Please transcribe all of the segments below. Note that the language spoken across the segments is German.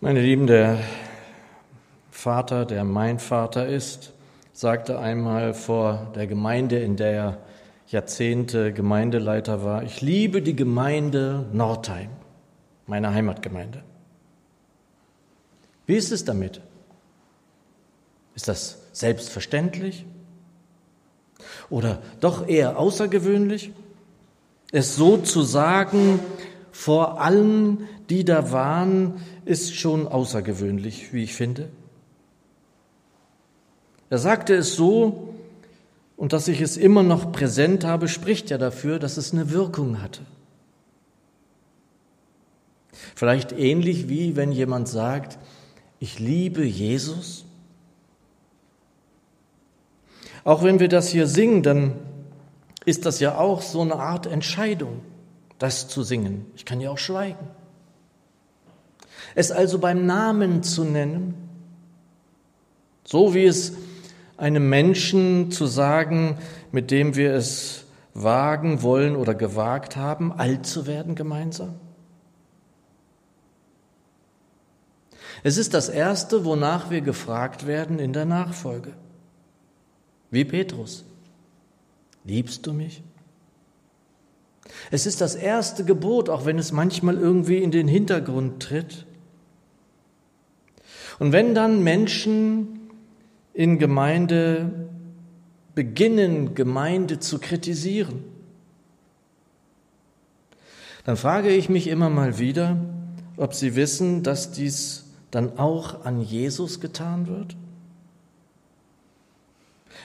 Meine Lieben, der Vater, der mein Vater ist, sagte einmal vor der Gemeinde, in der er Jahrzehnte Gemeindeleiter war, ich liebe die Gemeinde Nordheim, meine Heimatgemeinde. Wie ist es damit? Ist das selbstverständlich? Oder doch eher außergewöhnlich? Es so zu sagen vor allen, die da waren, ist schon außergewöhnlich, wie ich finde. Er sagte es so, und dass ich es immer noch präsent habe, spricht ja dafür, dass es eine Wirkung hatte. Vielleicht ähnlich wie wenn jemand sagt, ich liebe Jesus. Auch wenn wir das hier singen, dann ist das ja auch so eine Art Entscheidung, das zu singen. Ich kann ja auch schweigen. Es also beim Namen zu nennen, so wie es einem Menschen zu sagen, mit dem wir es wagen wollen oder gewagt haben, alt zu werden gemeinsam? Es ist das Erste, wonach wir gefragt werden in der Nachfolge. Wie Petrus. Liebst du mich? Es ist das erste Gebot, auch wenn es manchmal irgendwie in den Hintergrund tritt. Und wenn dann Menschen in Gemeinde beginnen, Gemeinde zu kritisieren, dann frage ich mich immer mal wieder, ob sie wissen, dass dies dann auch an Jesus getan wird?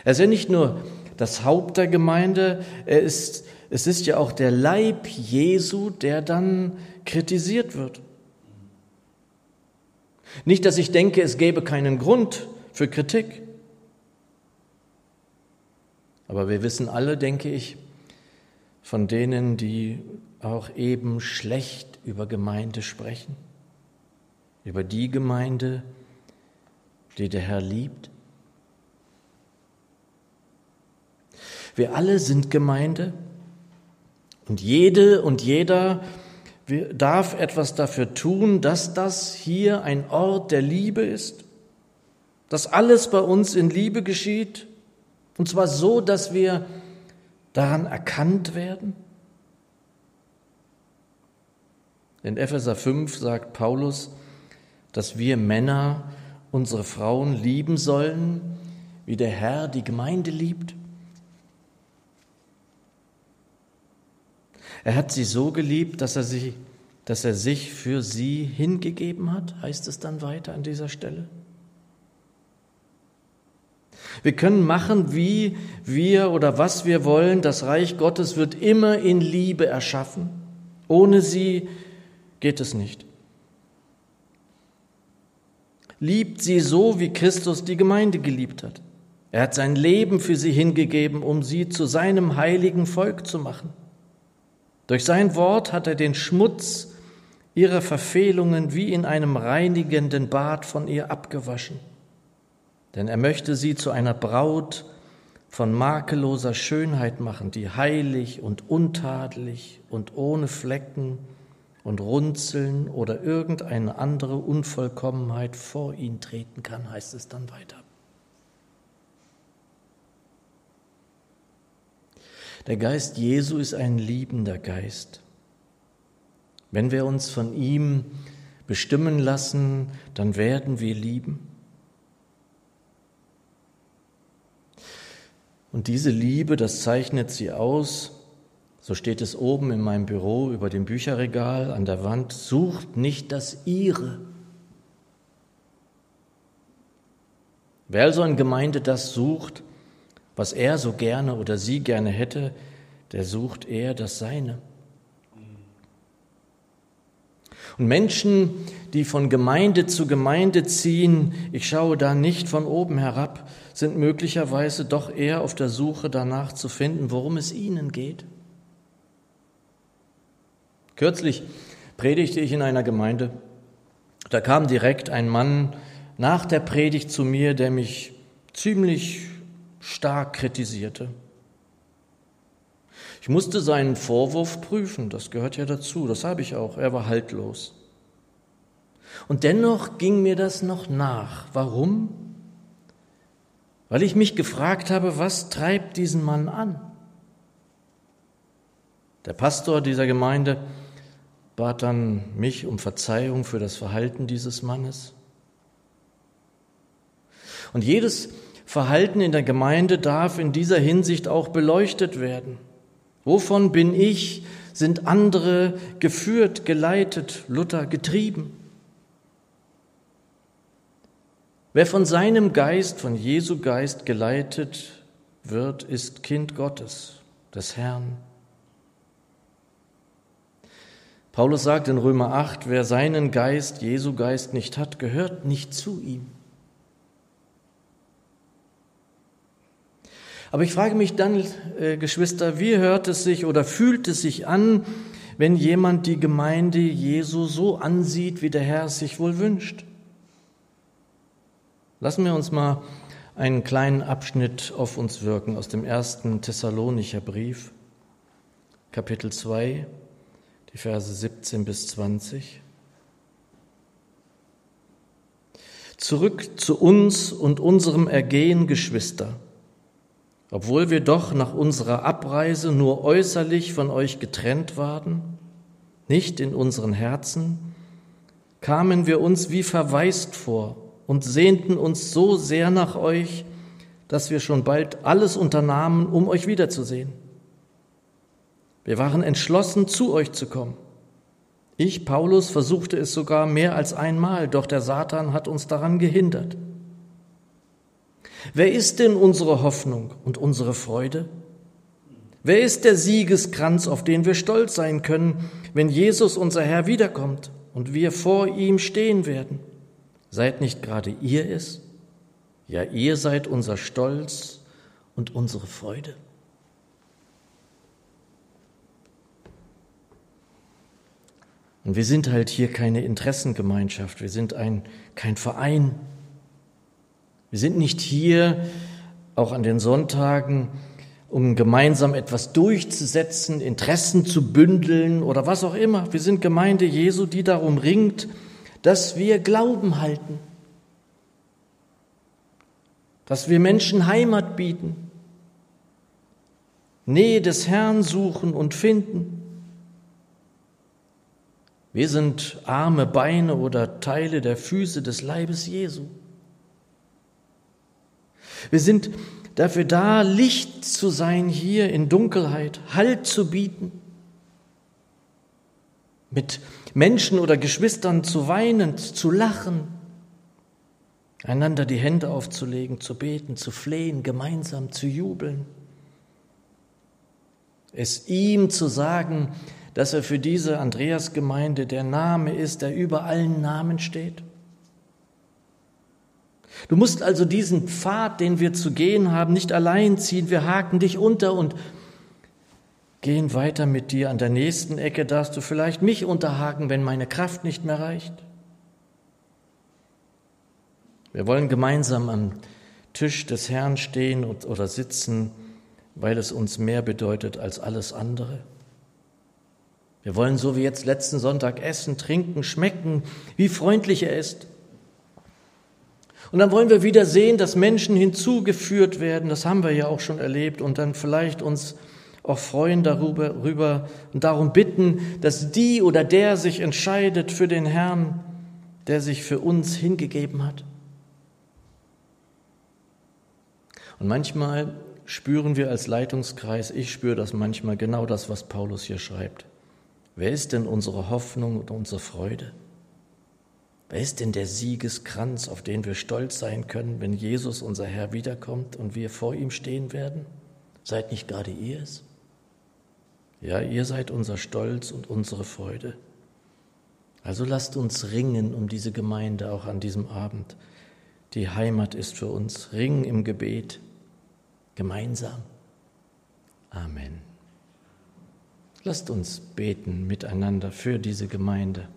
Er ist ja nicht nur das Haupt der Gemeinde, er ist, es ist ja auch der Leib Jesu, der dann kritisiert wird. Nicht, dass ich denke, es gäbe keinen Grund für Kritik. Aber wir wissen alle, denke ich, von denen, die auch eben schlecht über Gemeinde sprechen über die Gemeinde, die der Herr liebt? Wir alle sind Gemeinde und jede und jeder darf etwas dafür tun, dass das hier ein Ort der Liebe ist, dass alles bei uns in Liebe geschieht, und zwar so, dass wir daran erkannt werden. In Epheser 5 sagt Paulus, dass wir Männer unsere Frauen lieben sollen, wie der Herr die Gemeinde liebt? Er hat sie so geliebt, dass er, sie, dass er sich für sie hingegeben hat, heißt es dann weiter an dieser Stelle. Wir können machen, wie wir oder was wir wollen. Das Reich Gottes wird immer in Liebe erschaffen. Ohne sie geht es nicht. Liebt sie so, wie Christus die Gemeinde geliebt hat. Er hat sein Leben für sie hingegeben, um sie zu seinem heiligen Volk zu machen. Durch sein Wort hat er den Schmutz ihrer Verfehlungen wie in einem reinigenden Bad von ihr abgewaschen. Denn er möchte sie zu einer Braut von makelloser Schönheit machen, die heilig und untadelig und ohne Flecken und Runzeln oder irgendeine andere Unvollkommenheit vor ihn treten kann, heißt es dann weiter. Der Geist Jesu ist ein liebender Geist. Wenn wir uns von ihm bestimmen lassen, dann werden wir lieben. Und diese Liebe, das zeichnet sie aus, so steht es oben in meinem Büro über dem Bücherregal an der Wand, sucht nicht das Ihre. Wer also in Gemeinde das sucht, was er so gerne oder sie gerne hätte, der sucht eher das Seine. Und Menschen, die von Gemeinde zu Gemeinde ziehen, ich schaue da nicht von oben herab, sind möglicherweise doch eher auf der Suche danach zu finden, worum es ihnen geht. Kürzlich predigte ich in einer Gemeinde. Da kam direkt ein Mann nach der Predigt zu mir, der mich ziemlich stark kritisierte. Ich musste seinen Vorwurf prüfen, das gehört ja dazu, das habe ich auch, er war haltlos. Und dennoch ging mir das noch nach. Warum? Weil ich mich gefragt habe, was treibt diesen Mann an? Der Pastor dieser Gemeinde bat dann mich um Verzeihung für das Verhalten dieses Mannes. Und jedes Verhalten in der Gemeinde darf in dieser Hinsicht auch beleuchtet werden. Wovon bin ich, sind andere geführt, geleitet, Luther getrieben? Wer von seinem Geist, von Jesu Geist geleitet wird, ist Kind Gottes, des Herrn. Paulus sagt in Römer 8, wer seinen Geist, Jesu Geist nicht hat, gehört nicht zu ihm. Aber ich frage mich dann, äh, Geschwister, wie hört es sich oder fühlt es sich an, wenn jemand die Gemeinde Jesu so ansieht, wie der Herr es sich wohl wünscht? Lassen wir uns mal einen kleinen Abschnitt auf uns wirken aus dem ersten Thessalonicher Brief, Kapitel 2, die Verse 17 bis 20. Zurück zu uns und unserem Ergehen, Geschwister obwohl wir doch nach unserer Abreise nur äußerlich von euch getrennt waren, nicht in unseren Herzen, kamen wir uns wie verwaist vor und sehnten uns so sehr nach euch, dass wir schon bald alles unternahmen, um euch wiederzusehen. Wir waren entschlossen, zu euch zu kommen. Ich, Paulus, versuchte es sogar mehr als einmal, doch der Satan hat uns daran gehindert. Wer ist denn unsere Hoffnung und unsere Freude? Wer ist der Siegeskranz, auf den wir stolz sein können, wenn Jesus unser Herr wiederkommt und wir vor ihm stehen werden? Seid nicht gerade ihr es? Ja, ihr seid unser Stolz und unsere Freude. Und wir sind halt hier keine Interessengemeinschaft, wir sind ein, kein Verein, wir sind nicht hier, auch an den Sonntagen, um gemeinsam etwas durchzusetzen, Interessen zu bündeln oder was auch immer. Wir sind Gemeinde Jesu, die darum ringt, dass wir Glauben halten, dass wir Menschen Heimat bieten, Nähe des Herrn suchen und finden. Wir sind arme Beine oder Teile der Füße des Leibes Jesu. Wir sind dafür da, Licht zu sein hier in Dunkelheit, Halt zu bieten, mit Menschen oder Geschwistern zu weinen, zu lachen, einander die Hände aufzulegen, zu beten, zu flehen, gemeinsam zu jubeln. Es ihm zu sagen, dass er für diese Andreasgemeinde der Name ist, der über allen Namen steht. Du musst also diesen Pfad, den wir zu gehen haben, nicht allein ziehen. Wir haken dich unter und gehen weiter mit dir. An der nächsten Ecke darfst du vielleicht mich unterhaken, wenn meine Kraft nicht mehr reicht. Wir wollen gemeinsam am Tisch des Herrn stehen oder sitzen, weil es uns mehr bedeutet als alles andere. Wir wollen so wie jetzt letzten Sonntag essen, trinken, schmecken, wie freundlich er ist. Und dann wollen wir wieder sehen, dass Menschen hinzugeführt werden. Das haben wir ja auch schon erlebt. Und dann vielleicht uns auch freuen darüber rüber und darum bitten, dass die oder der sich entscheidet für den Herrn, der sich für uns hingegeben hat. Und manchmal spüren wir als Leitungskreis, ich spüre das manchmal genau das, was Paulus hier schreibt. Wer ist denn unsere Hoffnung und unsere Freude? Wer ist denn der Siegeskranz, auf den wir stolz sein können, wenn Jesus, unser Herr, wiederkommt und wir vor ihm stehen werden? Seid nicht gerade ihr es? Ja, ihr seid unser Stolz und unsere Freude. Also lasst uns ringen um diese Gemeinde auch an diesem Abend. Die Heimat ist für uns. Ringen im Gebet. Gemeinsam. Amen. Lasst uns beten miteinander für diese Gemeinde.